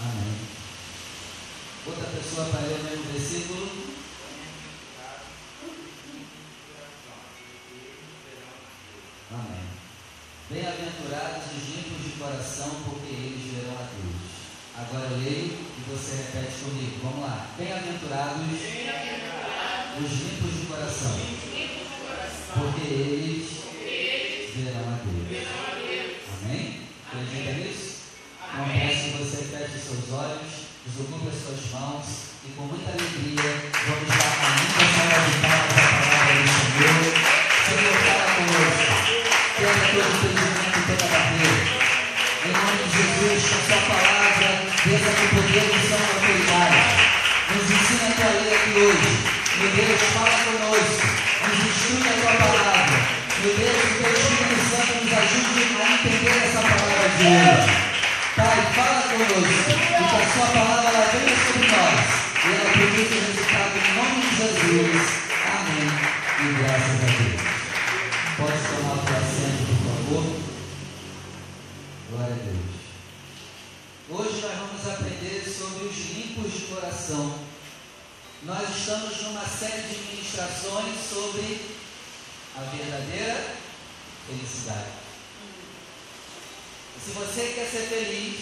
Amém. Outra pessoa para ler o mesmo versículo. Amém. Bem-aventurados os limpos de coração, porque eles verão a Deus. Agora eu leio e você repete comigo. Vamos lá. Bem-aventurados os limpos de coração, porque eles verão a Deus. Amém? Acredita nisso? Então feche seus olhos, desocupe as suas mãos e com muita alegria vamos dar a linda salva de palmas à palavra do Senhor. Senhor, fala conosco. Quebra todo impedimento e toda barreira. Em nome de Jesus, com sua palavra, desça com poder e são autoridade. Nos ensina a tua lei aqui hoje. Meu Deus, fala conosco. Nos instrui a tua palavra. Meu Deus, que teu Espírito Santo nos ajude a entender essa palavra de hoje. Pai, fala conosco. Que a sua palavra ela venha sobre nós. E ela produza resultado em nome de Jesus. Amém. E graças a Deus. Pode tomar o assento, por favor. Glória a Deus. Hoje nós vamos aprender sobre os limpos de coração. Nós estamos numa série de ministrações sobre a verdadeira felicidade. Se você quer ser feliz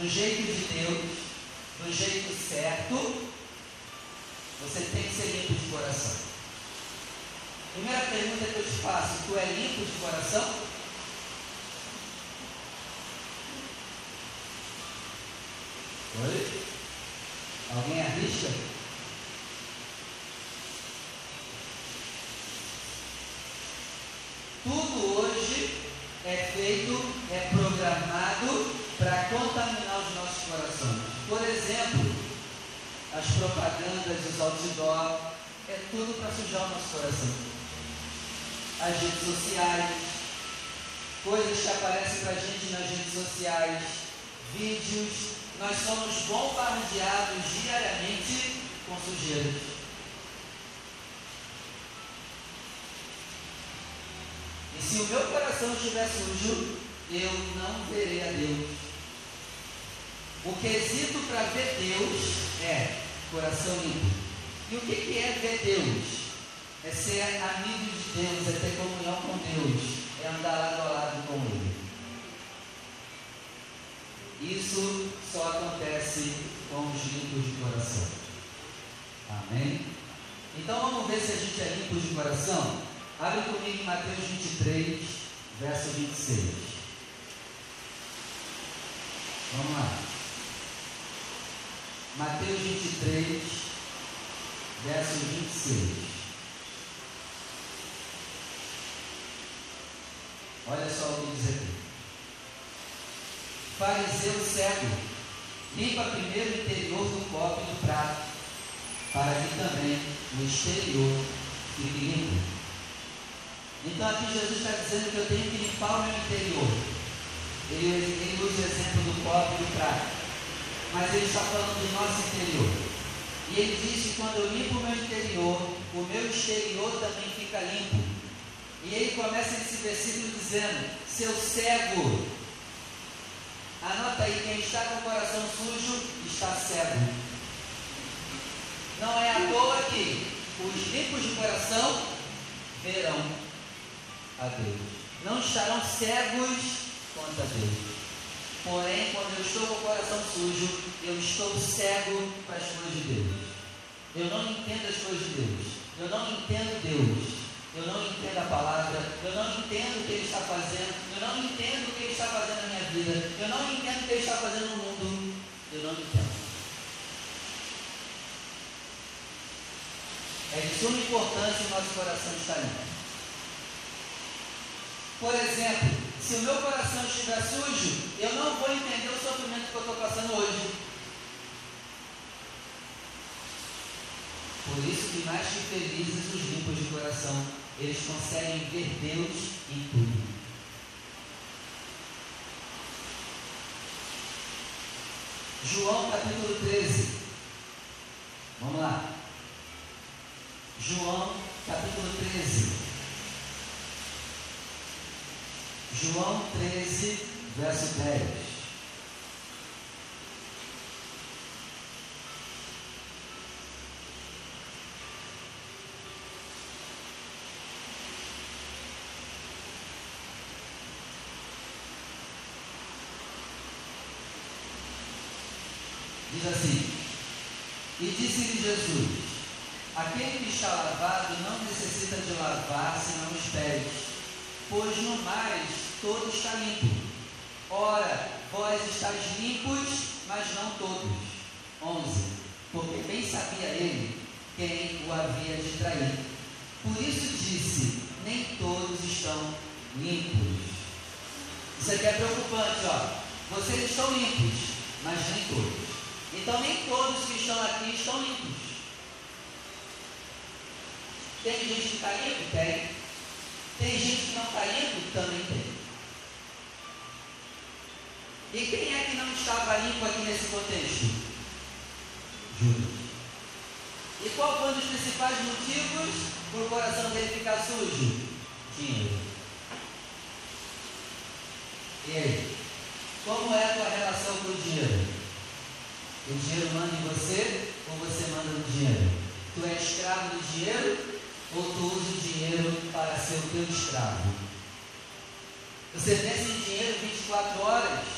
do jeito de Deus, do jeito certo, você tem que ser limpo de coração. Primeira pergunta que eu te faço: tu é limpo de coração? Oi? Alguém arrisca? Tudo hoje é feito, é programado para contaminar os nossos corações. Por exemplo, as propagandas, os outdoor, é tudo para sujar o nosso coração. As redes sociais, coisas que aparecem para a gente nas redes sociais, vídeos, nós somos bombardeados diariamente com sujeiras. E se o meu coração estiver sujo, eu não verei a Deus. O quesito para ver Deus é coração limpo. E o que, é ver Deus? É ser amigo de Deus, é ter comunhão com Deus, é andar lado a lado com Ele. Isso só acontece com os limpos de coração. Amém? Então vamos ver se a gente é limpo de coração? Abre comigo Mateus 23, verso 26. Vamos lá. Mateus 23, verso 26. Olha só o que diz aqui. Fariseu cego, limpa primeiro o interior do copo e do prato, para que também o exterior fique limpo. Então aqui Jesus está dizendo que eu tenho que limpar o meu interior. Ele, ele usa o exemplo do copo e do prato. Mas ele está falando do nosso interior. E ele diz que quando eu limpo o meu interior, o meu exterior também fica limpo. E ele começa esse versículo dizendo: Seu cego, anota aí, quem está com o coração sujo está cego. Não é à toa que os limpos de coração verão a Deus. Não estarão cegos contra Deus. Porém, quando eu estou com o coração sujo, eu estou cego para as coisas de Deus. Eu não entendo as coisas de Deus. Eu não entendo Deus. Eu não entendo a palavra. Eu não entendo o que Ele está fazendo. Eu não entendo o que Ele está fazendo na minha vida. Eu não entendo o que Ele está fazendo no mundo. Eu não entendo. É de suma importância o nosso coração estar limpo. Por exemplo, se o meu coração estiver sujo, eu não vou entender o sofrimento que eu estou passando hoje. Por isso que mais que felizes os limpos de coração, eles conseguem ver Deus em tudo. João capítulo 13. Vamos lá. João capítulo 13. João 13, verso 10. Diz assim: E disse-lhe Jesus: Aquele que está lavado não necessita de lavar senão os pés, pois no mais todo está limpo. Ora, vós estáis limpos, mas não todos. 11. Porque bem sabia ele quem o havia de trair. Por isso disse: Nem todos estão limpos. Isso aqui é preocupante, ó. Vocês estão limpos, mas nem todos. Então nem todos que estão aqui estão limpos. Tem gente que está limpo? Tem. Tem gente que não está limpo? Também tem. E quem é que não estava limpo aqui nesse contexto? Judas. E qual foi um dos principais motivos para o coração dele ficar sujo? Dinheiro. E aí? Como é a tua relação com o dinheiro? O dinheiro manda em você ou você manda no dinheiro? Tu é escravo do dinheiro ou tu usa o dinheiro para ser o teu escravo? Você pensa em dinheiro 24 horas?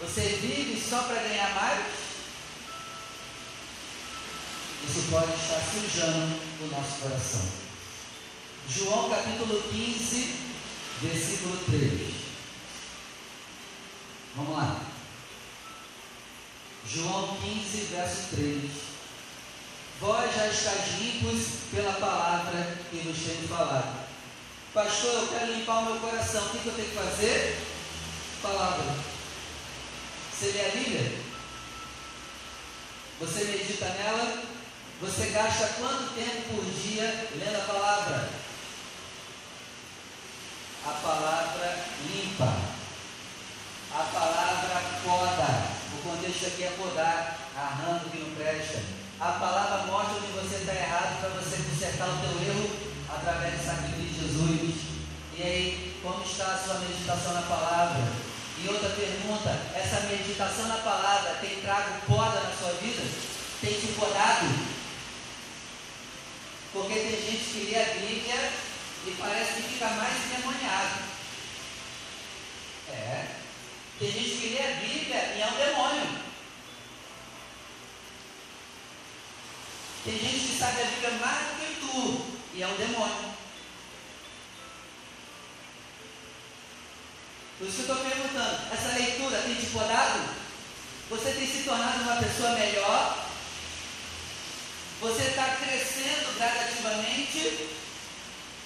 Você vive só para ganhar mais? Isso pode estar sujando o nosso coração. João capítulo 15, versículo 3. Vamos lá. João 15, verso 3. Vós já estáis limpos pela palavra que nos tem falado. Pastor, eu quero limpar o meu coração. O que, eu tenho que fazer? Palavra. Você lê a Bíblia? Você medita nela? Você gasta quanto tempo por dia lendo a palavra? A palavra limpa. A palavra poda, o contexto aqui é podar, arranco que não presta. A palavra mostra onde você está errado para você consertar o teu erro através do sacrifício de Jesus. E aí, como está a sua meditação na palavra? E outra pergunta, essa meditação na palavra tem trago poda na sua vida? Tem te podado? Porque tem gente que lê a Bíblia e parece que fica mais endemoniado. É, tem gente que lê a Bíblia e é um demônio. Tem gente que sabe a Bíblia mais do que tu e é um demônio. Por isso que eu estou perguntando, essa leitura tem te podado? Você tem se tornado uma pessoa melhor? Você está crescendo gradativamente?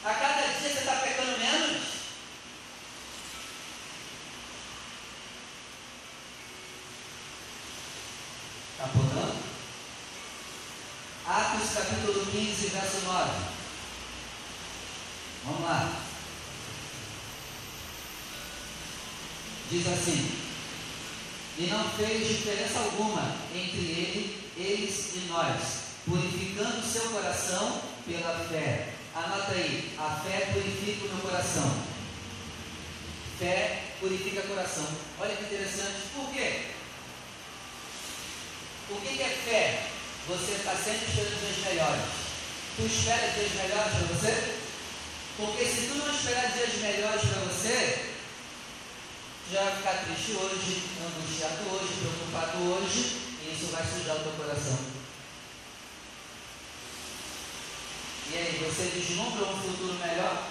A cada dia você está pecando menos? Está podando? Atos capítulo 15, verso 9. Vamos lá. Diz assim: E não fez diferença alguma entre ele, eles e nós, purificando o seu coração pela fé. Anota aí, a fé purifica o meu coração. Fé purifica o coração. Olha que interessante. Por quê? O que é fé? Você está sempre esperando dias melhores. Tu espera dias melhores para você? Porque se tu não esperar dias melhores para você, já ficar triste hoje, angustiado hoje, preocupado hoje, e isso vai sujar o teu coração. E aí, você vislumbra um futuro melhor?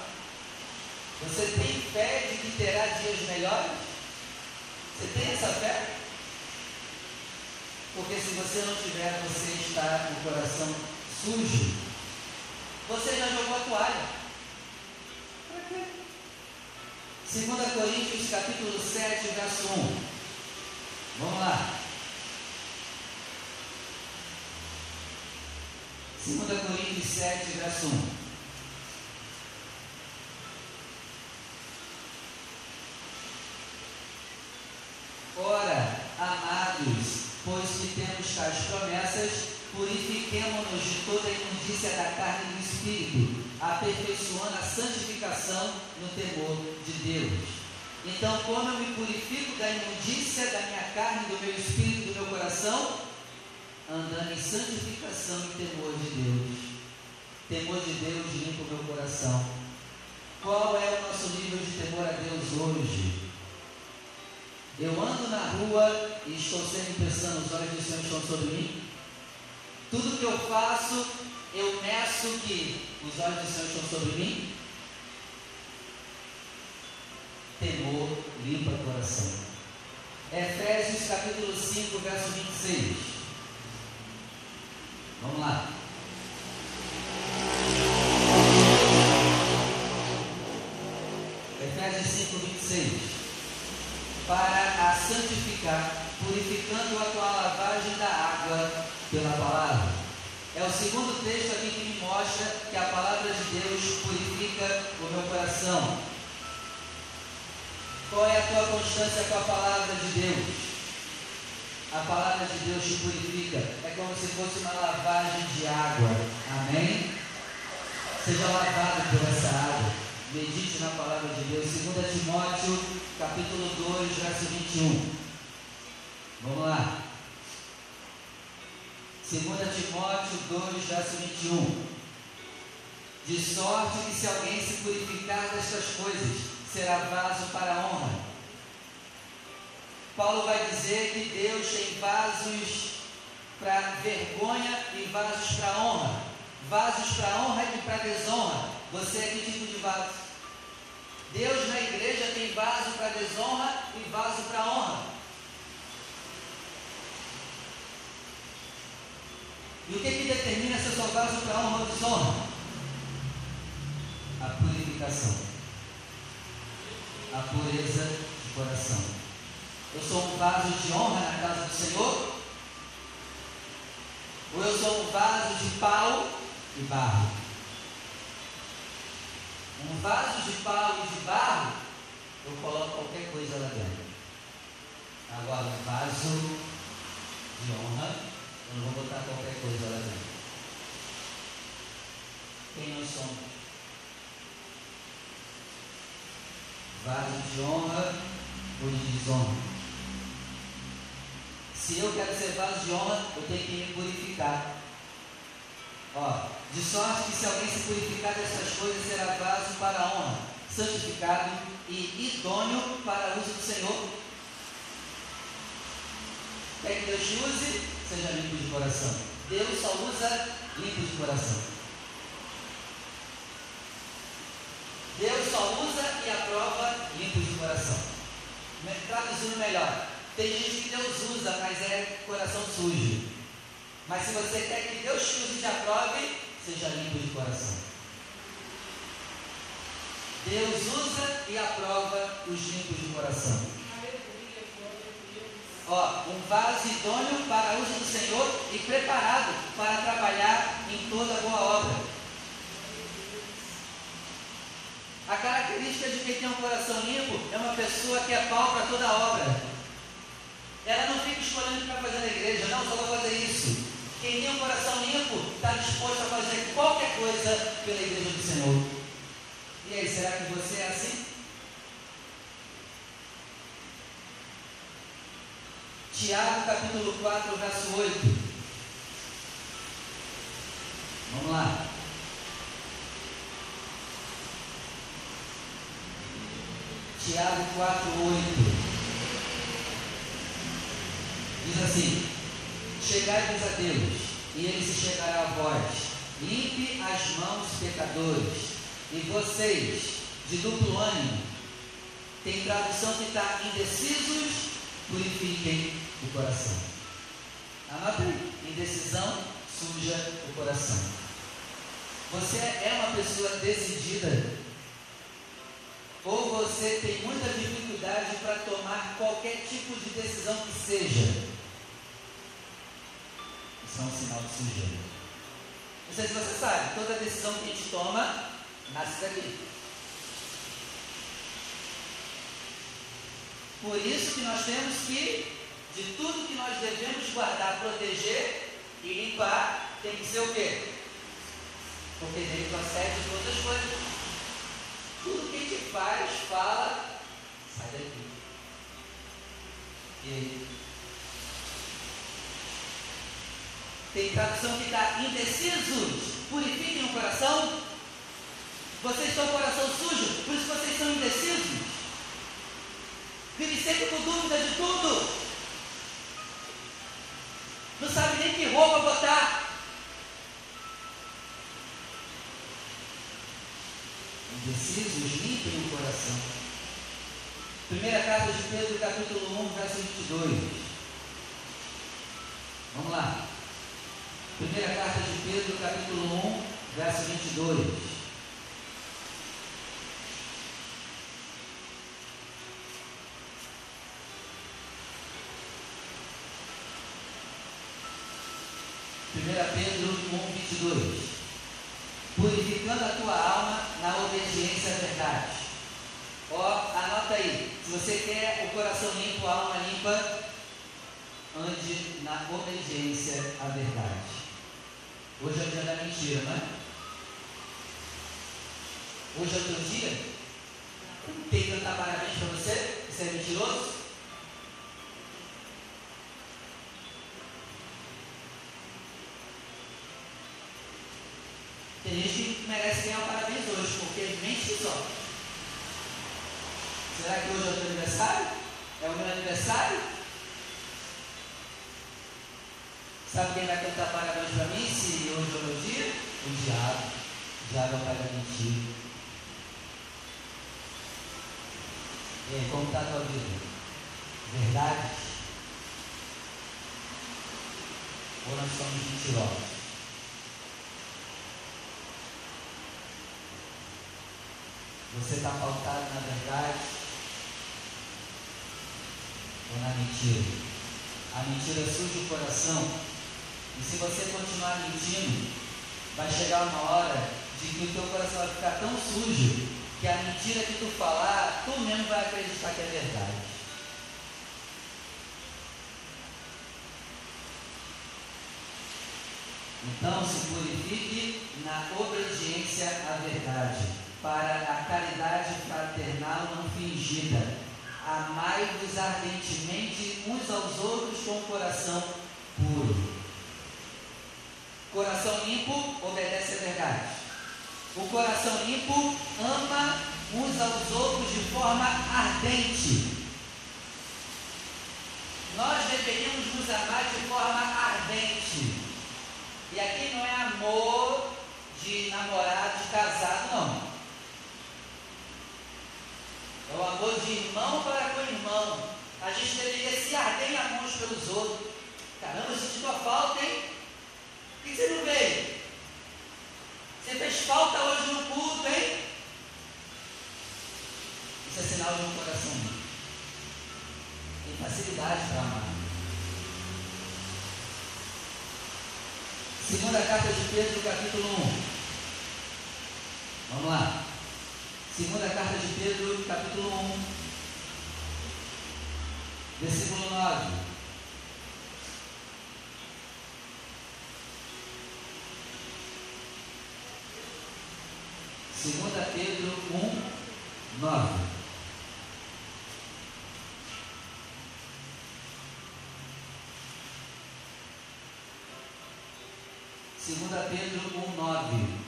Você tem fé de que terá dias melhores? Você tem essa fé? Porque se você não tiver, você está com o coração sujo. Você já jogou a toalha. Para quê? 2 Coríntios capítulo 7, verso 1. Vamos lá. 2 Coríntios 7, verso 1. Ora, amados, pois que temos tais promessas, purifiquemo-nos de toda a imundícia da carne e do espírito, aperfeiçoando a santificação no temor de Deus. Então, como eu me purifico da imundícia da minha carne, do meu espírito, do meu coração? Andando em santificação e temor de Deus. Temor de Deus limpa o meu coração. Qual é o nosso nível de temor a Deus hoje? Eu ando na rua e estou sempre pensando, os olhos do Senhor estão sobre mim. Tudo que eu faço, eu meço que os olhos do Senhor estão sobre mim. Temor limpa o coração. Efésios capítulo 5, verso 26. Vamos lá. Efésios 5, 26 para a santificar, purificando-a com a lavagem da água pela palavra. É o segundo texto aqui que me mostra que a palavra de Deus purifica o meu coração. Qual é a tua constância com a palavra de Deus? A palavra de Deus te purifica. É como se fosse uma lavagem de água. Amém? Seja lavado por essa água. Medite na palavra de Deus. 2 Timóteo, capítulo 2, verso 21. Vamos lá. 2 Timóteo 2, verso 21. De sorte que se alguém se purificar destas coisas, será vaso para a honra. Paulo vai dizer que Deus tem vasos para vergonha e vasos para honra. Vasos para honra e para desonra. Você é que tipo de vaso? Deus na igreja tem vaso para desonra e vaso para honra. E o que, que determina se eu sou vaso para honra ou desonra? A purificação. A pureza de coração. Eu sou um vaso de honra na casa do Senhor? Ou eu sou um vaso de pau e barro? Um vaso de pau e de barro, eu coloco qualquer coisa lá dentro. Agora, um vaso de honra, não vou botar qualquer coisa lá dentro. Quem nós somos? Vaso de honra ou de desonra? Se eu quero ser vaso de honra, eu tenho que me purificar. Ó, de sorte que se alguém se purificar dessas coisas, será vaso para a honra, santificado e idôneo para o uso do Senhor. Quer que Deus use? Seja limpo de coração. Deus só usa limpo de coração. Deus só usa e aprova limpo de coração. Traduzindo melhor, tem gente que Deus usa, mas é coração sujo. Mas se você quer que Deus te use e te aprove, seja limpo de coração. Deus usa e aprova os limpos de coração. Ó, um vaso idôneo para uso do Senhor e preparado para trabalhar em toda boa obra. A característica de quem tem um coração limpo é uma pessoa que é pau para toda obra. Ela não fica escolhendo o que vai fazer na igreja, não, só vou fazer isso. Quem tem um coração limpo está disposto a fazer qualquer coisa pela igreja do Senhor. E aí, será que você é assim? Tiago capítulo 4, verso 8. Vamos lá. Tiago 4, 8. Diz assim: Chegai-vos a Deus, e ele se chegará a vós. Limpe as mãos, pecadores, e vocês, de duplo ânimo, tem tradução que está indecisos, purifiquem o coração. Anota aí, indecisão suja o coração. Você é uma pessoa decidida, ou você tem muita dificuldade para tomar qualquer tipo de decisão que seja é um sinal de sujeira. Não sei se você sabe, toda decisão que a gente toma nasce daqui. Por isso que nós temos que, de tudo que nós devemos guardar, proteger e limpar, tem que ser o quê? Porque dele procede de outras coisas. Tudo que a gente faz, fala, sai daqui. E Tem tradução que está indecisos. Purifiquem o coração. Vocês estão com o coração sujo, por isso vocês são indecisos. Vive sempre com dúvida de tudo. Não sabe nem que roupa botar. Indecisos limpem o coração. Primeira carta de Pedro, capítulo 1, verso 22. Vamos lá. Primeira carta de Pedro, capítulo 1, verso 22. Primeira Pedro 1, 22. Purificando a tua alma na obediência à verdade. Ó, anota aí. Se você quer o coração limpo, a alma limpa, ande na obediência à verdade. Hoje é o dia da mentira, não é? Hoje é o teu dia? Tem que cantar parabéns para você? Você é mentiroso? Tem gente merece ganhar um parabéns hoje, porque mente só. Será que hoje é o teu aniversário? É o meu aniversário? Sabe quem vai cantar parabéns para mim se hoje é o meu dia? O diabo. O diabo é o pai da mentira. E aí, como está a tua vida? Verdade? Ou nós somos mentirosos? Você está pautado na verdade ou na mentira? A mentira suja o coração e se você continuar mentindo, vai chegar uma hora de que o teu coração vai ficar tão sujo que a mentira que tu falar, tu mesmo vai acreditar que é verdade. Então se purifique na obediência à verdade, para a caridade fraternal não fingida. Amai-vos ardentemente uns aos outros com coração puro. Coração limpo obedece à verdade. O coração limpo ama uns aos outros de forma ardente. Nós deveríamos nos amar de forma ardente. E aqui não é amor de namorado, de casado, não. É o amor de irmão para com irmão. A gente deveria se arder em amor pelos outros. Caramba, eu senti tua falta, hein? Por que você não veio? Você fez falta hoje no culto, hein? Isso é sinal de um coração Tem facilidade para amar. Segunda carta de Pedro, capítulo 1. Vamos lá. Segunda carta de Pedro, capítulo 1. Versículo 9. Segunda Pedro 1, 9. Segunda Pedro 1, 9.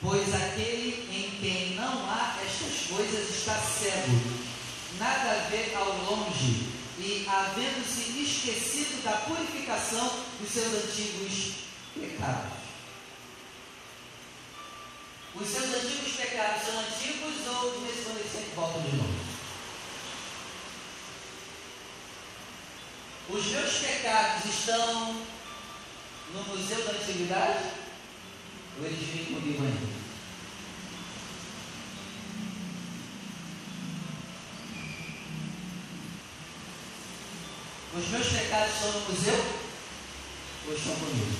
Pois aquele em coisas está cego, nada ver ao longe, e havendo-se esquecido da purificação dos seus antigos pecados. Os seus antigos pecados são antigos ou de vez em voltam de novo? Os meus pecados estão no Museu da Antiguidade? Ou eles vêm comigo ainda? Os meus pecados estão no museu ou estão comigo?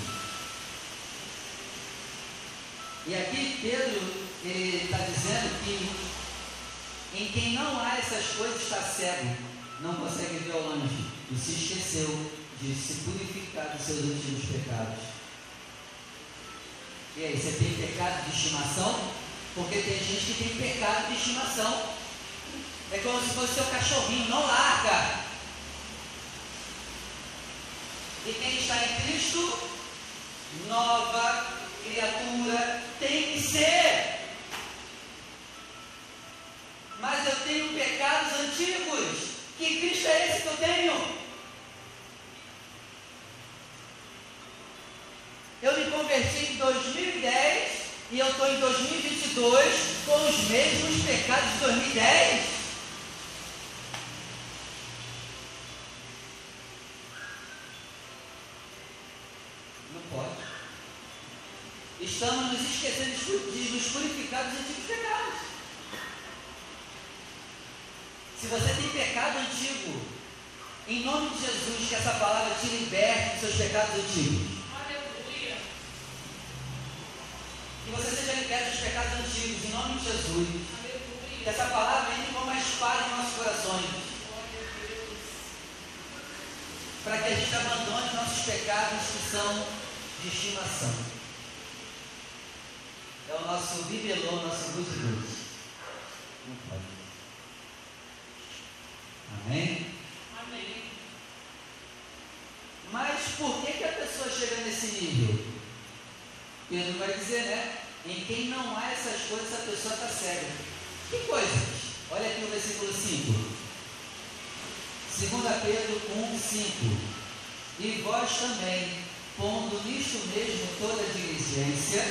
E aqui Pedro está dizendo que em quem não há essas coisas está cego, não consegue ver ao longe e se esqueceu de se purificar dos seus antigos pecados. E aí, você tem pecado de estimação? Porque tem gente que tem pecado de estimação. É como se fosse seu cachorrinho, não larga. E quem está em Cristo, nova criatura tem que ser. Mas eu tenho pecados antigos. Que Cristo é esse que eu tenho? Eu me converti em 2010 e eu estou em 2022 com os mesmos pecados de 2010. Nos purificar dos antigos pecados. Se você tem pecado antigo, em nome de Jesus, que essa palavra te liberte dos seus pecados antigos. Que você seja liberto dos pecados antigos, em nome de Jesus. Que essa palavra entre como uma espada em nossos corações. Para que a gente abandone nossos pecados que são de estimação. É o nosso bibelô, nosso luz de luz. Não pode. Amém? Amém. Mas por que, que a pessoa chega nesse nível? Pedro vai dizer, né? Em quem não há essas coisas, a pessoa está cega. Que coisas? Olha aqui o versículo 5. 2 Pedro 1, 5. E vós também, pondo nisto mesmo toda diligência,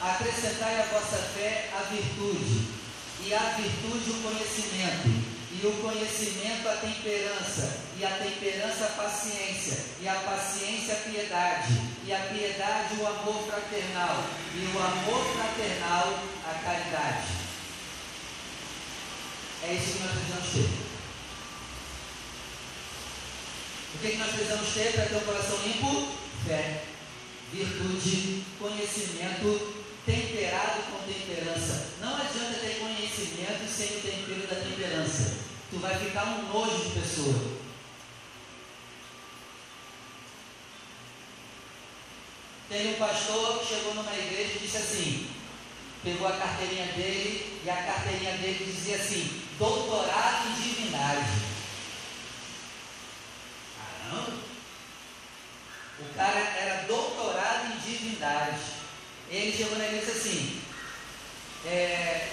acrescentai à vossa fé a virtude, e à virtude o conhecimento e o conhecimento a temperança, e a temperança a paciência, e a paciência a piedade, e a piedade o amor fraternal, e o amor fraternal a caridade. É isso que nós precisamos ter. O que, que nós precisamos ter para ter um coração limpo? Fé, virtude, conhecimento temperado com temperança. Não adianta ter conhecimento sem o tempero da temperança. Tu vai ficar um nojo de pessoa. Tem um pastor que chegou numa igreja e disse assim, pegou a carteirinha dele e a carteirinha dele dizia assim, doutorado em divindade. Caramba! O cara era doutorado em divindade. Ele chegou na igreja assim: é,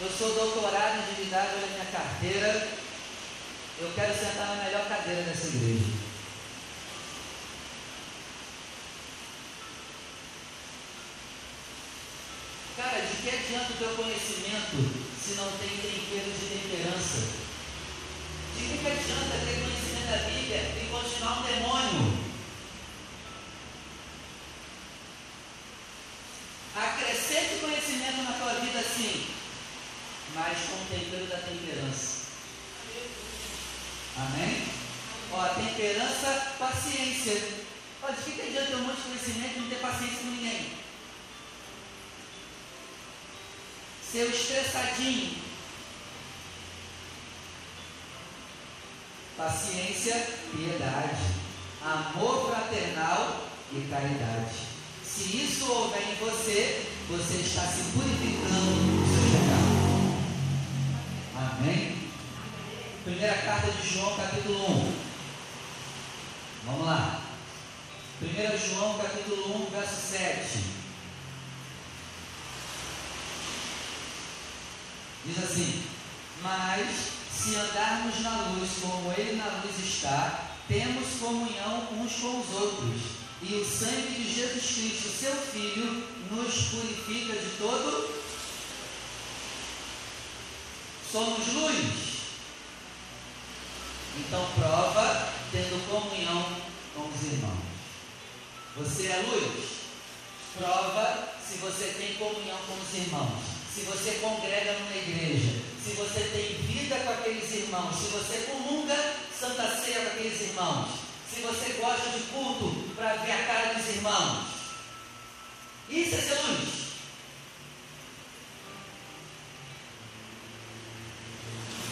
Eu sou doutorado em divindade, olha a minha carteira. Eu quero sentar na melhor cadeira dessa igreja. Cara, de que adianta o teu conhecimento se não tem tempero de temperança? De que adianta ter conhecimento da Bíblia e continuar um demônio? Acrescente conhecimento na tua vida sim, mas com o tempero da temperança. Amém? Ó, temperança, paciência. Olha, de que, adianta ter um monte de conhecimento e não ter paciência com ninguém? Seu estressadinho. Paciência, piedade, amor fraternal e caridade. Se isso houver em você, você está se purificando do seu pecado. Amém? Primeira carta de João, capítulo 1. Vamos lá. 1 João, capítulo 1, verso 7. Diz assim: Mas se andarmos na luz como Ele na luz está, temos comunhão uns com os outros e o sangue de Jesus Cristo, seu Filho, nos purifica de todo. Somos luz. Então prova tendo comunhão com os irmãos. Você é luz? Prova se você tem comunhão com os irmãos. Se você congrega numa igreja, se você tem vida com aqueles irmãos, se você comunga Santa Ceia com aqueles irmãos, se você gosta de culto para ver a cara dos irmãos. Isso é ser luz.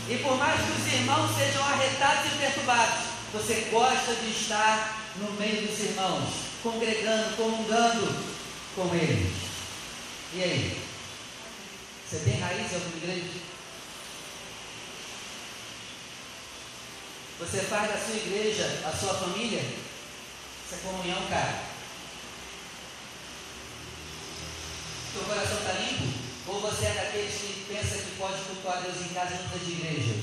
E por mais que os irmãos sejam arretados e perturbados, você gosta de estar no meio dos irmãos, congregando, comungando com eles. E aí? Você tem raiz em alguma igreja? Você faz da sua igreja a sua família? Essa é comunhão, cara. Seu coração está limpo? Ou você é daqueles que pensa que pode cultuar Deus em casa e não de igreja?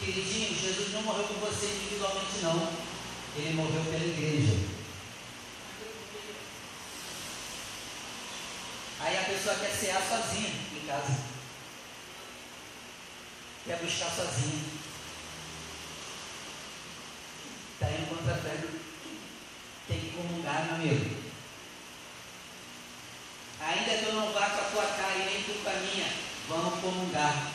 Queridinho, Jesus não morreu por você individualmente não. Ele morreu pela igreja. Aí a pessoa quer cear sozinha em casa. Quer buscar sozinha. Está indo contra a fé. Tem que comungar, meu amigo. Ainda que eu não vá com a tua cara e nem tu com a minha, vamos comungar.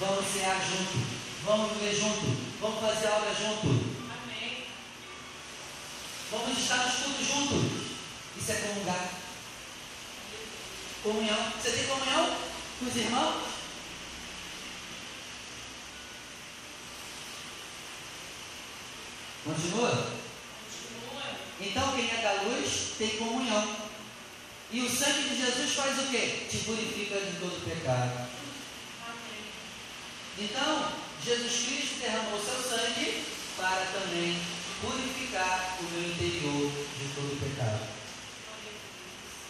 Vamos cear junto. Vamos viver junto. Vamos fazer obra junto. Amém. Vamos estar nos cultos juntos. Isso é comungar. Comunhão. Você tem comunhão com os irmãos? Continua? Continua. Então quem é da luz tem comunhão. E o sangue de Jesus faz o quê? Te purifica de todo pecado. Então, Jesus Cristo derramou seu sangue para também purificar o meu interior de todo pecado.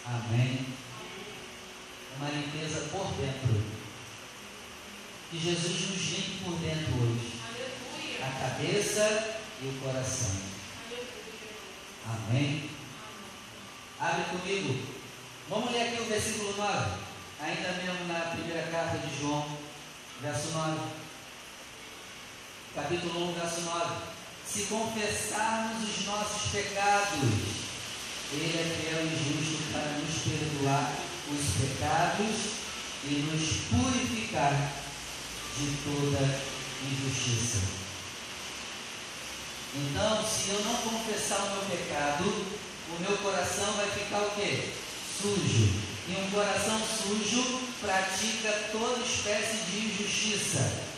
Amém. Uma limpeza por dentro. Que Jesus nos limpe por dentro hoje. A cabeça e o coração. Amém. Abre comigo. Vamos ler aqui o versículo 9. Ainda mesmo na primeira carta de João, verso 9. Capítulo 1, verso 9. Se confessarmos os nossos pecados, Ele é fiel e justo para nos perdoar os pecados e nos purificar de toda injustiça. Então, se eu não confessar o meu pecado, o meu coração vai ficar o quê? Sujo. E um coração sujo pratica toda espécie de injustiça.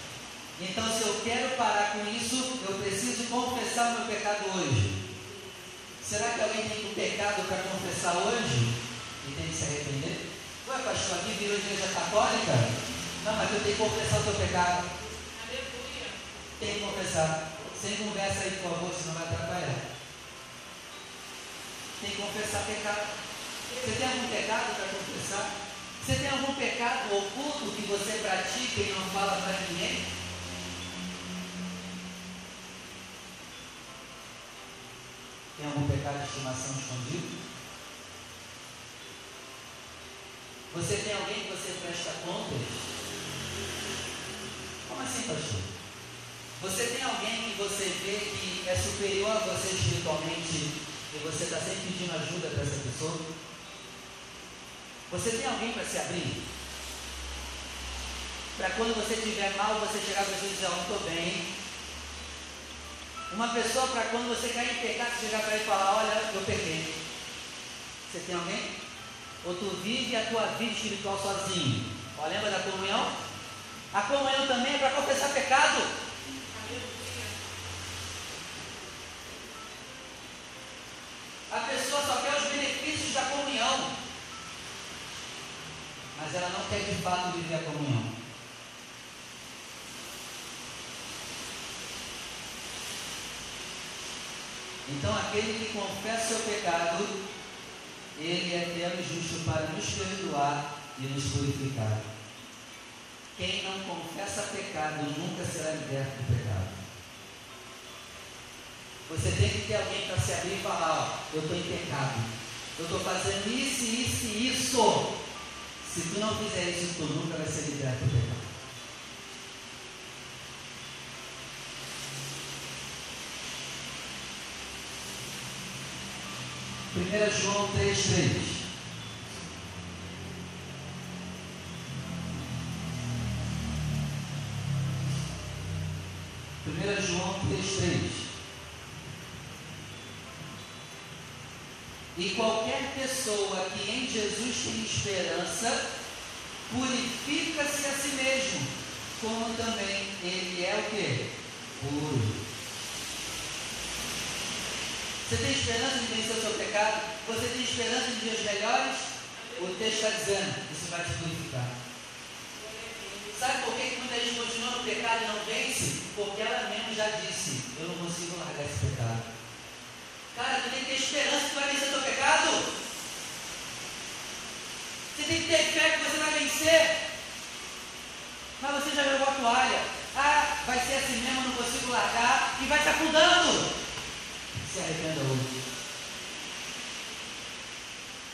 Então, se eu quero parar com isso, eu preciso confessar o meu pecado hoje. Será que alguém tem um pecado para confessar hoje? E tem que se arrepender? Ué, pastor, aqui virou igreja católica? Não, mas eu tenho que confessar o teu pecado. Aleluia. Tem que confessar. Sem conversa aí, por favor, senão vai atrapalhar. Tem que confessar pecado. Você tem algum pecado para confessar? Você tem algum pecado oculto que você pratica e não fala para ninguém? Tem algum pecado de estimação escondido? Você tem alguém que você presta contas? Como assim, pastor? Você tem alguém que você vê que é superior a você espiritualmente e você está sempre pedindo ajuda para essa pessoa? Você tem alguém para se abrir? Para quando você estiver mal, você chegar para você e dizer, oh, não estou bem. Uma pessoa para quando você cair em pecado, chegar para ele e falar, olha, eu pequei. Você tem alguém? Ou tu vive a tua vida espiritual sozinho? Ó, lembra da comunhão? A comunhão também é para confessar pecado. A pessoa só quer os benefícios da comunhão, mas ela não quer de fato viver a comunhão. Então, aquele que confessa seu pecado, ele é fiel e justo para nos perdoar e nos purificar. Quem não confessa pecado nunca será liberto do pecado. Você tem que ter alguém para se abrir e falar, ó, eu estou em pecado. Eu estou fazendo isso, isso e isso. Se tu não fizer isso, tu nunca vai ser liberto do pecado. Primeira João 3,3 Primeira João 3,3 E qualquer pessoa que em Jesus tem esperança, purifica-se a si mesmo, como também ele é o que? Puro. Você tem esperança de vencer o seu pecado? Você tem esperança de dias melhores? O texto está dizendo, isso vai te purificar. Sabe por que muita gente continua no pecado e não vence? Porque ela mesmo já disse, eu não consigo largar esse pecado. Cara, tu tem que ter esperança que vai vencer teu pecado. Você tem que ter fé que você vai vencer. Mas você já jogou a toalha. Ah, vai ser assim mesmo, não consigo largar. E vai se afundando. Se arrependa hoje.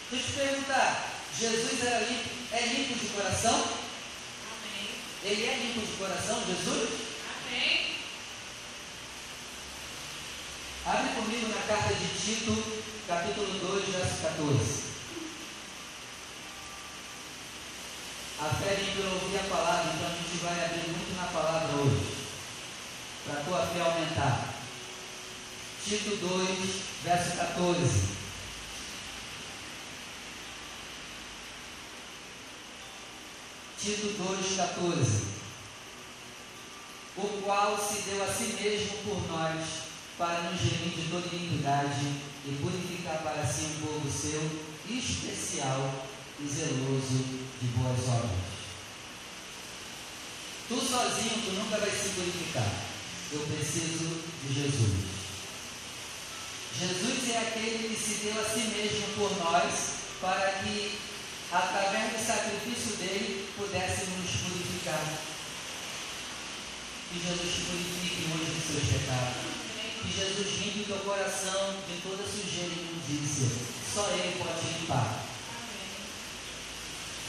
Deixa eu te perguntar, Jesus era limpo, é limpo de coração? Amém. Ele é limpo de coração, Jesus? Amém. Abre comigo na carta de Tito, capítulo 2, verso 14. A fé vem pelo ouvir a palavra, então a gente vai abrir muito na palavra hoje. Para a tua fé aumentar. Tito 2, verso 14. Tito 2,14 O qual se deu a si mesmo por nós, para nos remir de toda iniquidade e purificar para si um povo seu, especial e zeloso de boas obras. Tu sozinho, tu nunca vai se purificar. Eu preciso de Jesus. Jesus é aquele que se deu a si mesmo por nós, para que através do sacrifício dele, pudéssemos nos purificar. Que Jesus te purifique hoje dos seus pecados. Que Jesus limpe o teu coração de toda sujeira e imundícia. Só Ele pode limpar.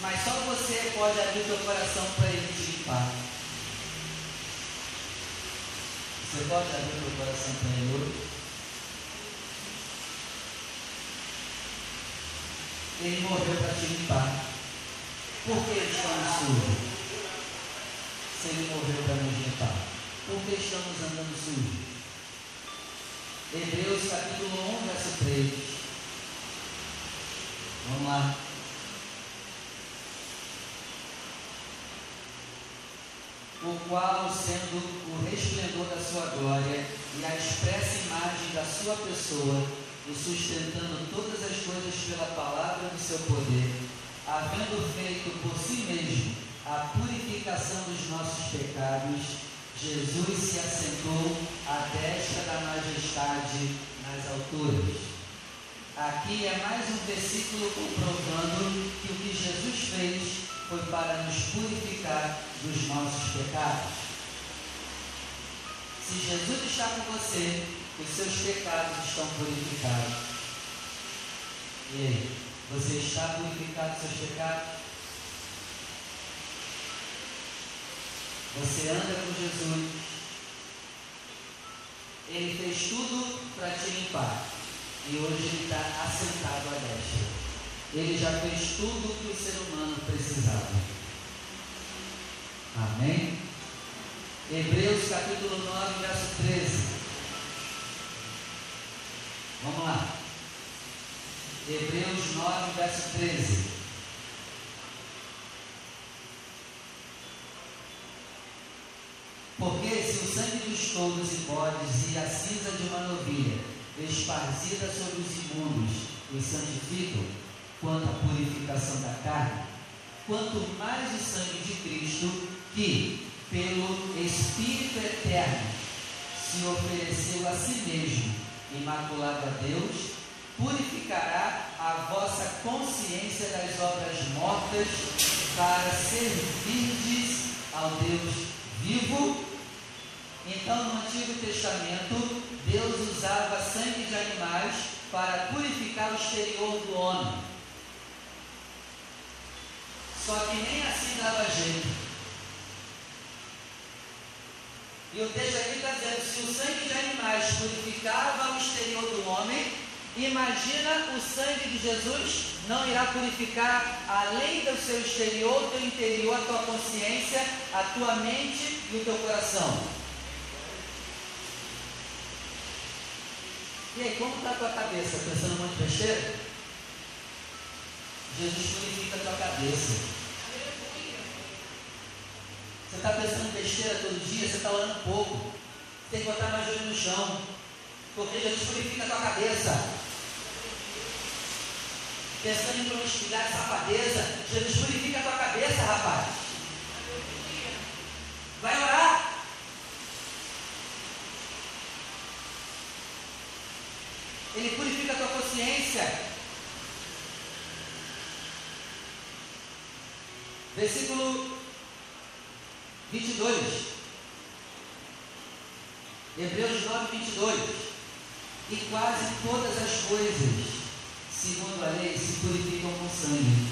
Mas só você pode abrir o teu coração para Ele te limpar. Você pode abrir o teu coração para Ele hoje? Ele morreu para te limpar. Por que estamos sujos? Se Ele morreu para nos limpar. Por que estamos andando sujos? Hebreus capítulo 1, verso 3. Vamos lá. O qual, sendo o resplendor da sua glória e a expressa imagem da sua pessoa, e sustentando todas as coisas pela palavra do seu poder, havendo feito por si mesmo a purificação dos nossos pecados, Jesus se assentou à destra da majestade nas alturas. Aqui é mais um versículo comprovando que o que Jesus fez foi para nos purificar dos nossos pecados. Se Jesus está com você, os seus pecados estão purificados. E aí, você está purificado dos seus pecados? Você anda com Jesus. Ele fez tudo para te limpar. E hoje ele está assentado à destra. Ele já fez tudo o que o ser humano precisava. Amém? Hebreus capítulo 9, verso 13. Vamos lá. Hebreus 9, verso 13. Porque se o sangue dos touros e bodes e a cinza de uma novilha, esparzida sobre os imundos, os santificam, quanto à purificação da carne, quanto mais o sangue de Cristo, que, pelo Espírito Eterno, se ofereceu a si mesmo, imaculado a Deus, purificará a vossa consciência das obras mortas, para servirdes ao Deus vivo. Então, no Antigo Testamento, Deus usava sangue de animais para purificar o exterior do homem. Só que nem assim dava jeito. E o texto aqui está dizendo: se o sangue de animais purificava o exterior do homem, imagina o sangue de Jesus não irá purificar além do seu exterior, teu interior, a tua consciência, a tua mente e o teu coração. E aí, como está a tua cabeça? Pensando muito besteira? Jesus purifica a tua cabeça. Você está pensando besteira todo dia, você está orando pouco. Você tem que botar mais olho no chão. Porque Jesus purifica a tua cabeça. Pensando em promiscuidade, safadeza, Jesus purifica a tua cabeça, rapaz. Vai orar. Ele purifica a tua consciência. Versículo 22. Hebreus 9, 22. E quase todas as coisas, segundo a lei, se purificam com sangue.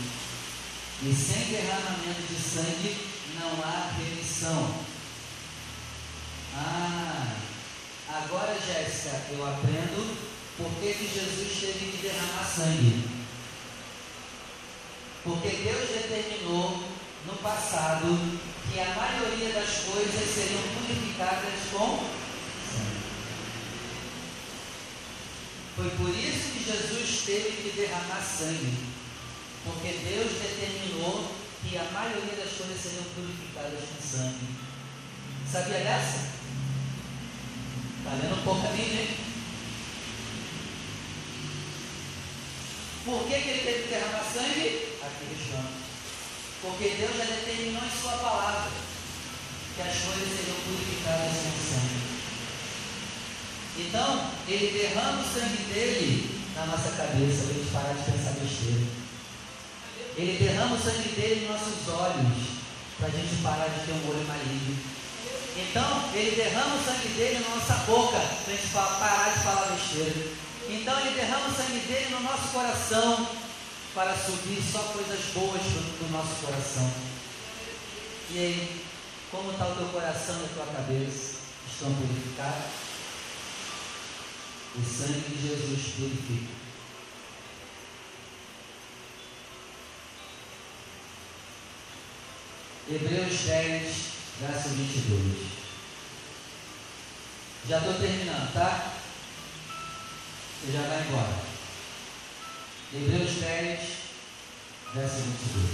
E sem derramamento de sangue não há remissão. Ah, agora Jéssica, eu aprendo por que, que Jesus teve que derramar sangue. Porque Deus determinou no passado que a maioria das coisas seriam purificadas com sangue. Foi por isso que Jesus teve que derramar sangue. Porque Deus determinou que a maioria das coisas seriam purificadas com sangue. Sabia dessa? Está lendo um pouco ali, né? Por que, que ele teve que derramar sangue? Aqui estamos. Porque Deus já determinou em Sua palavra que as coisas seriam purificadas com sangue. Então, Ele derrama o sangue dele na nossa cabeça, para a gente parar de pensar besteira. Ele derrama o sangue dele nos nossos olhos, para a gente parar de ter um olho maligno. Então, Ele derrama o sangue dele na nossa boca, para a gente parar de falar besteira. Então, Ele derrama o sangue dele no nosso coração, para subir só coisas boas do nosso coração. E aí, como está o teu coração e a tua cabeça? Estão purificados? O sangue de Jesus purifica. Hebreus 10, verso 22. Já estou terminando, tá? Você já vai embora. Hebreus 10, verso 22.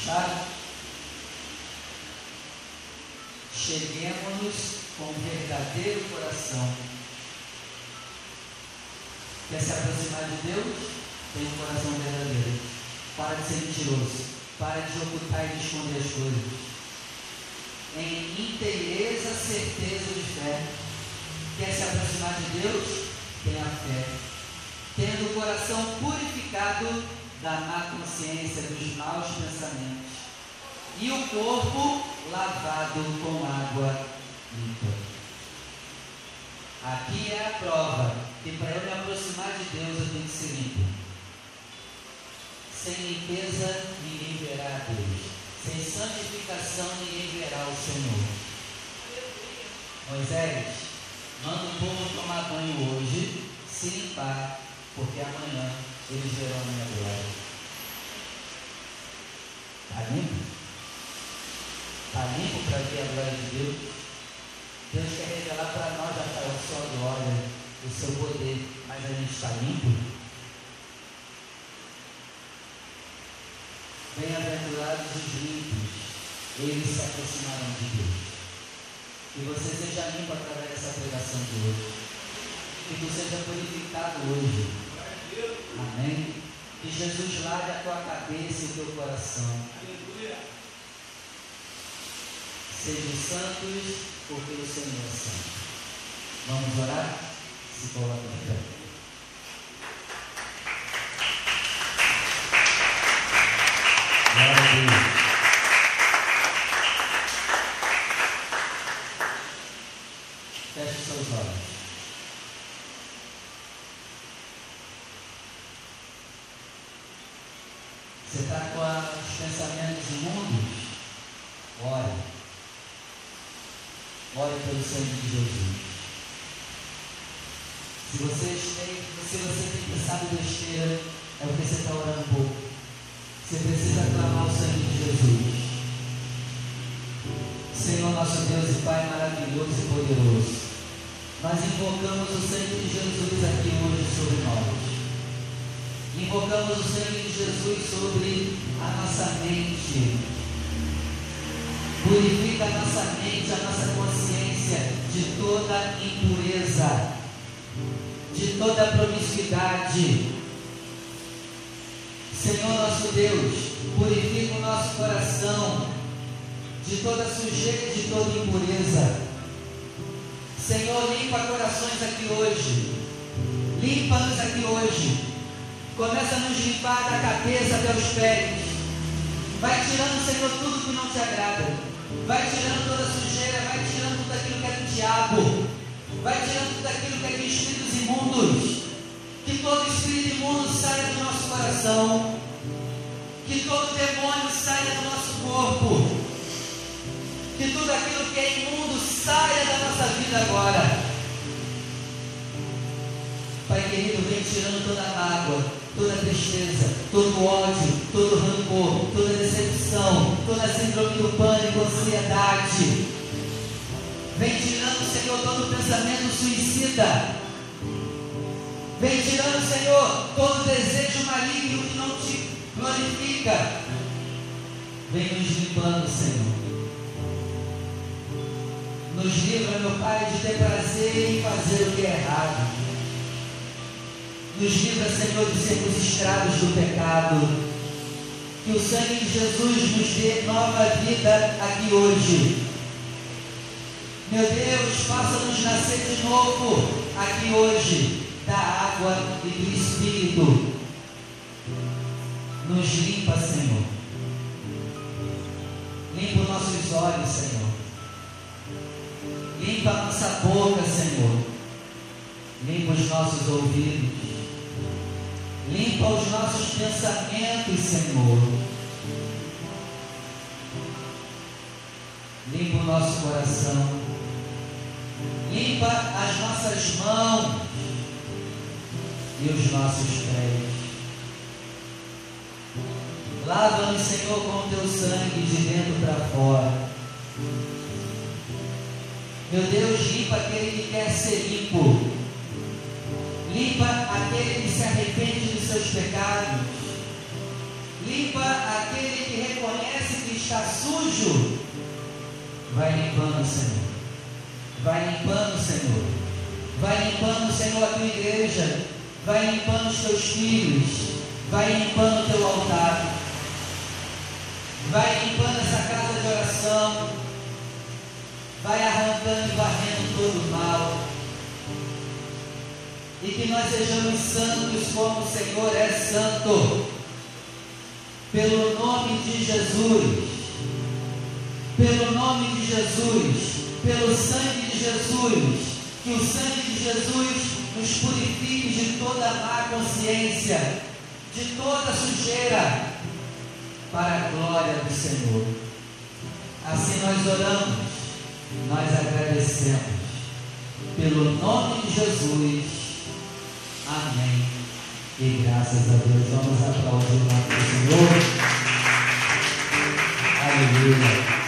Acharam? Cheguemos-nos com verdadeiro coração. Quer se aproximar de Deus? Tem um coração verdadeiro. Para de ser mentiroso. Para de ocultar e de esconder as coisas em inteireza, certeza de fé. Quer se aproximar de Deus? Tenha fé. Tendo o coração purificado da má consciência, dos maus pensamentos. E o corpo lavado com água limpa. Aqui é a prova que para eu me aproximar de Deus eu tenho que ser limpo. Sem limpeza ninguém verá a Deus. Sem santificação ninguém Senhor. Moisés, manda o povo tomar banho hoje, se limpar, porque amanhã eles verão a minha glória. Está limpo? Está limpo para ver a glória de Deus? Deus quer revelar para nós a sua glória, o seu poder, mas a gente está limpo? Bem-aventurados os limpos, eles se aproximarão de Deus. Que você seja limpo através dessa pregação de hoje. Que você seja purificado hoje. Amém? Que Jesus lave a tua cabeça e o teu coração. Sejam santos, porque o Senhor é santo. Vamos orar? Se coloca em pé. Feche seus olhos. Você está com os pensamentos imundos? Ore. Ore pelo sangue de Jesus. Se você, tem, se você tem pensado besteira, é porque você está orando pouco. Você precisa clamar o sangue de Jesus. Senhor nosso Deus e Pai maravilhoso e poderoso. Nós invocamos o sangue de Jesus aqui hoje sobre nós. Invocamos o sangue de Jesus sobre a nossa mente. Purifica a nossa mente, a nossa consciência de toda impureza, de toda promiscuidade Senhor nosso Deus, purifica o nosso coração de toda sujeira e de toda impureza. Senhor, limpa corações aqui hoje. Limpa-nos aqui hoje. Começa a nos limpar da cabeça até os pés. Vai tirando, Senhor, tudo que não te agrada. Vai tirando toda sujeira, vai tirando tudo aquilo que é do diabo, vai tirando tudo aquilo que é de espíritos imundos. Que todo espírito imundo saia do nosso coração, que todo demônio saia do nosso corpo, que tudo aquilo que é imundo saia da nossa vida agora. Pai querido, vem tirando toda a mágoa, toda a tristeza, todo o ódio, todo o rancor, toda a decepção, toda a síndrome do pânico, ansiedade. Vem tirando, Senhor, todo o pensamento suicida. Vem tirando, Senhor, todo desejo maligno que não te glorifica. Vem nos limpando, Senhor. Nos livra, meu Pai, de ter prazer em fazer o que é errado. Nos livra, Senhor, de sermos escravos do pecado. Que o sangue de Jesus nos dê nova vida aqui hoje. Meu Deus, faça-nos nascer de novo aqui hoje, da água e do Espírito. Nos limpa, Senhor. Limpa os nossos olhos, Senhor. Limpa a nossa boca, Senhor. Limpa os nossos ouvidos. Limpa os nossos pensamentos, Senhor. Limpa o nosso coração. Limpa as nossas mãos e os nossos pés. Lava-nos, Senhor, com teu sangue de dentro para fora. Meu Deus, limpa aquele que quer ser limpo. Limpa aquele que se arrepende dos seus pecados. Limpa aquele que reconhece que está sujo. Vai limpando, Senhor. Vai limpando, Senhor. Vai limpando, Senhor, a tua igreja. Vai limpando os teus filhos. Vai limpando o teu altar. Vai limpando essa casa de oração. Vai arrancando e varrendo todo o mal e que nós sejamos santos como o Senhor é santo, pelo nome de Jesus, pelo nome de Jesus, pelo sangue de Jesus, que o sangue de Jesus nos purifique de toda má consciência, de toda sujeira, para a glória do Senhor. Assim nós oramos, nós agradecemos, pelo nome de Jesus. Amém. E graças a Deus, vamos aplaudir o nome do Senhor. Aleluia.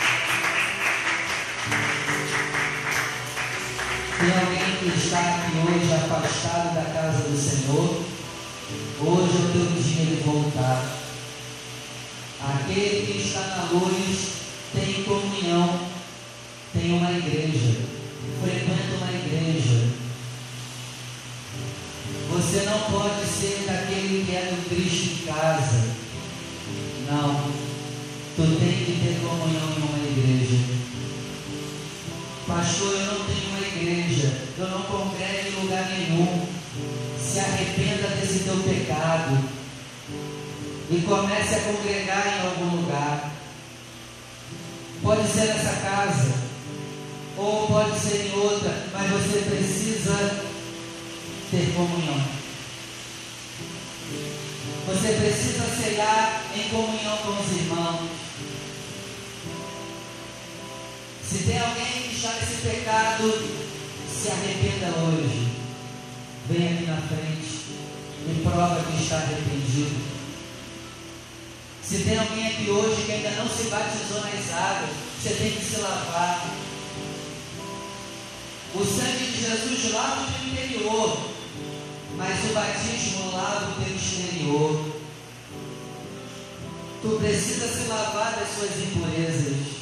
Aqui hoje afastado da casa do Senhor? Hoje é o teu dia de voltar. Aquele que está na luz tem comunhão, tem uma igreja, frequenta uma igreja, você não pode ser daquele que é do Cristo em casa. Não. Tu tem que ter comunhão em uma igreja. Pastor, eu não tenho. Eu não congrego em lugar nenhum. Se arrependa desse teu pecado. E comece a congregar em algum lugar. Pode ser nessa casa. Ou pode ser em outra. Mas você precisa ter comunhão. Você precisa cegar em comunhão com os irmãos. Se tem alguém que está nesse pecado, se arrependa hoje. Vem aqui na frente e prova que está arrependido. Se tem alguém aqui hoje que ainda não se batizou nas águas, você tem que se lavar. O sangue de Jesus lava o interior, mas o batismo lava o teu exterior. Tu precisa se lavar das suas impurezas.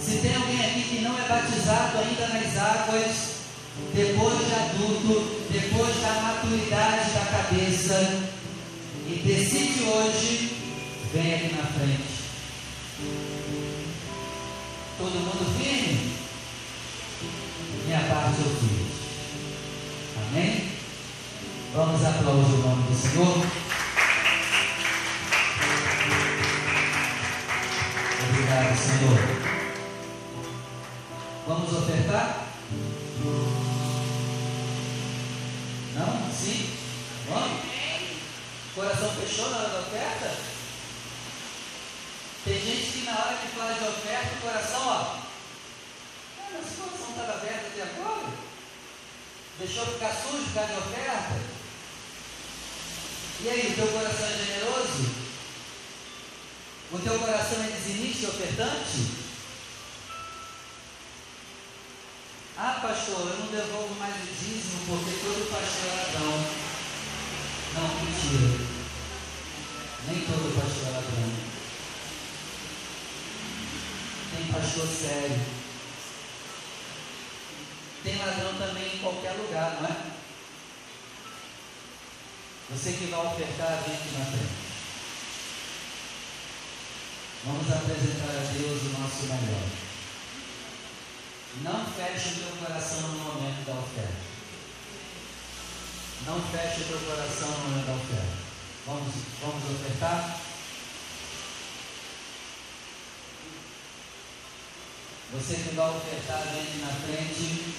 Se tem alguém aqui que não é batizado ainda nas águas, depois de adulto, depois da maturidade da cabeça, e decide hoje, vem aqui na frente. Todo mundo firme? Minha parte eu fiz. Amém? Vamos aplaudir o nome do Senhor. Obrigado. Senhor. Vamos ofertar? Não? Sim? Vamos? Coração fechou na hora da oferta? Tem gente que na hora que fala de oferta, o coração, ó. Ah, mas o coração estava aberto até agora? Deixou ficar sujo por causa de oferta? E aí, o teu coração é generoso? O teu coração é dizimista e ofertante? Ah, pastor, eu não devolvo mais o dízimo porque todo pastor é ladrão. Não, mentira. Nem todo pastor é ladrão. Tem pastor sério. Tem ladrão também em qualquer lugar, não é? Você que vai ofertar, vem aqui na frente. Vamos apresentar a Deus o nosso melhor. Não feche o teu coração no momento da oferta. Não feche o teu coração no momento da oferta. Vamos, vamos ofertar? Você que vai ofertar, vem na frente.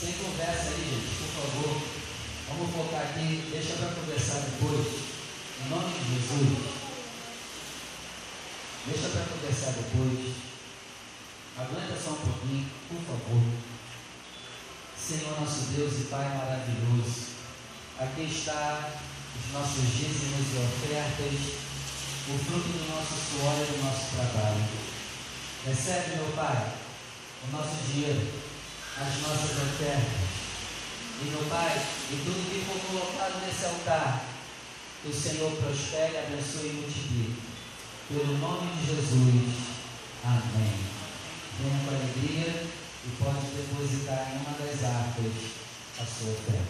Sem conversa aí, gente, por favor. Vamos focar aqui, deixa para conversar depois. Em nome de Jesus. Deixa para conversar depois. Aguenta só um pouquinho, por favor. Senhor nosso Deus e Pai maravilhoso, aqui está os nossos dízimos e ofertas, o fruto do nosso suor e do nosso trabalho. Recebe, meu Pai, o nosso dinheiro, as nossas ofertas. E, meu Pai, e tudo que for colocado nesse altar, que o Senhor prospere, abençoe e multiplique pelo nome de Jesus. Amém. Venha com alegria e pode depositar em uma das arcas a sua fé.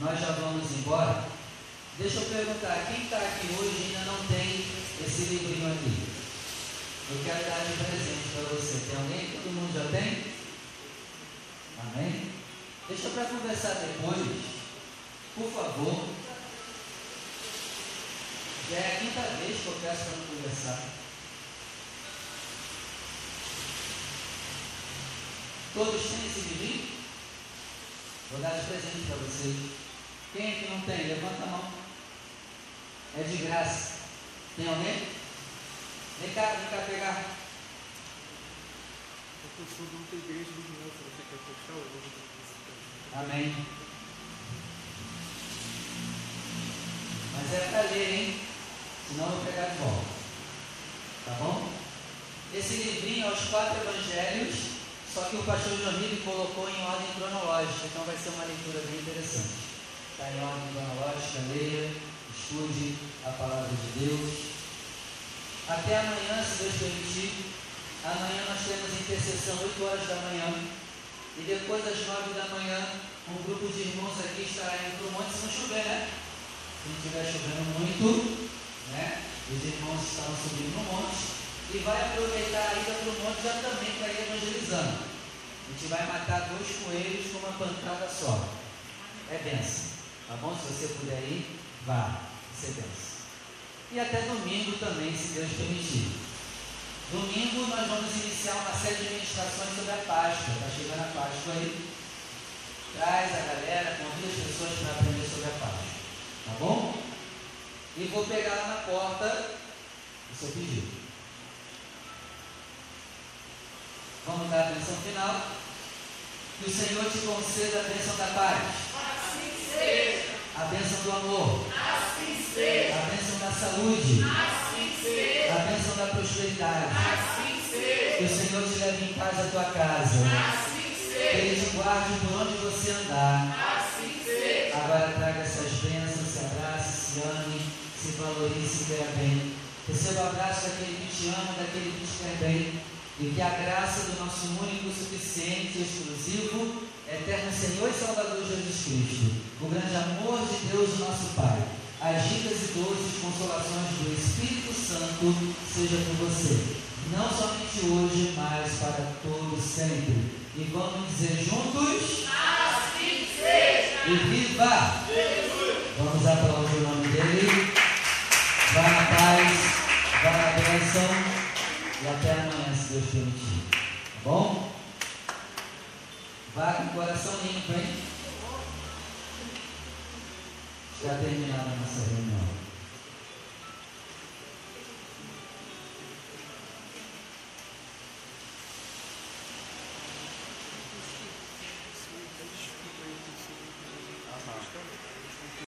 Nós já vamos embora. Deixa eu perguntar, quem está aqui hoje ainda não tem esse livrinho aqui? Eu quero dar de presente para você. Tem alguém? Todo mundo já tem? Amém? Deixa para conversar depois. Por favor, já é a quinta vez que eu peço para não conversar. Todos têm esse livrinho? Vou dar de presente para vocês. Quem é que não tem? Levanta a mão. É de graça. Tem alguém? Vem cá, vem cá pegar. A pessoa não tem igreja de novo, você quer fechar o Amém. Mas é para ler, hein? Senão eu vou pegar de volta. Tá bom? Esse livrinho é os quatro evangelhos, só que o pastor Johnny colocou em ordem cronológica, então vai ser uma leitura bem interessante. Está em ordem cronológica, leia, estude a palavra de Deus. Até amanhã, se Deus permitir. Amanhã nós temos intercessão 8 horas da manhã. E depois das 9 da manhã, um grupo de irmãos aqui estará indo para o monte se não chover, né? Se não estiver chovendo muito, né? Os irmãos estavam subindo no monte e vai aproveitar a ida para o monte já também para ir evangelizando. A gente vai matar dois coelhos com uma pancada só. É benção. Tá bom? Se você puder ir, vá. Isso é benção. E até domingo também, se Deus permitir. Domingo nós vamos iniciar uma série de ministrações sobre a Páscoa. Está chegando a Páscoa aí. Traz a galera, convida as pessoas para aprender sobre a Páscoa. Tá bom? E vou pegar lá na porta o seu pedido. Vamos dar a bênção final. Que o Senhor te conceda a bênção da paz. Assim seja. A bênção do amor. Assim seja. A bênção da saúde. Assim seja. A bênção da prosperidade. Assim seja. Que o Senhor te leve em paz à tua casa. Assim Que seja. Ele te guarde por onde você andar. Assim seja. Agora traga essas bênçãos, se abrace, se ame se valorize, se quer bem. Receba o abraço daquele que te ama, daquele que te quer bem. E que a graça do nosso único, suficiente, exclusivo, eterno Senhor e Salvador Jesus Cristo, o grande amor de Deus, nosso Pai, as ricas e doces consolações do Espírito Santo seja com você, não somente hoje, mas para todos sempre. E vamos dizer juntos: Assim seja. E viva! Jesus. Vamos aplaudir o bênção e até amanhã, se Deus permitir. Tá bom? Vá com o coração limpo, hein? Já terminada a nossa reunião.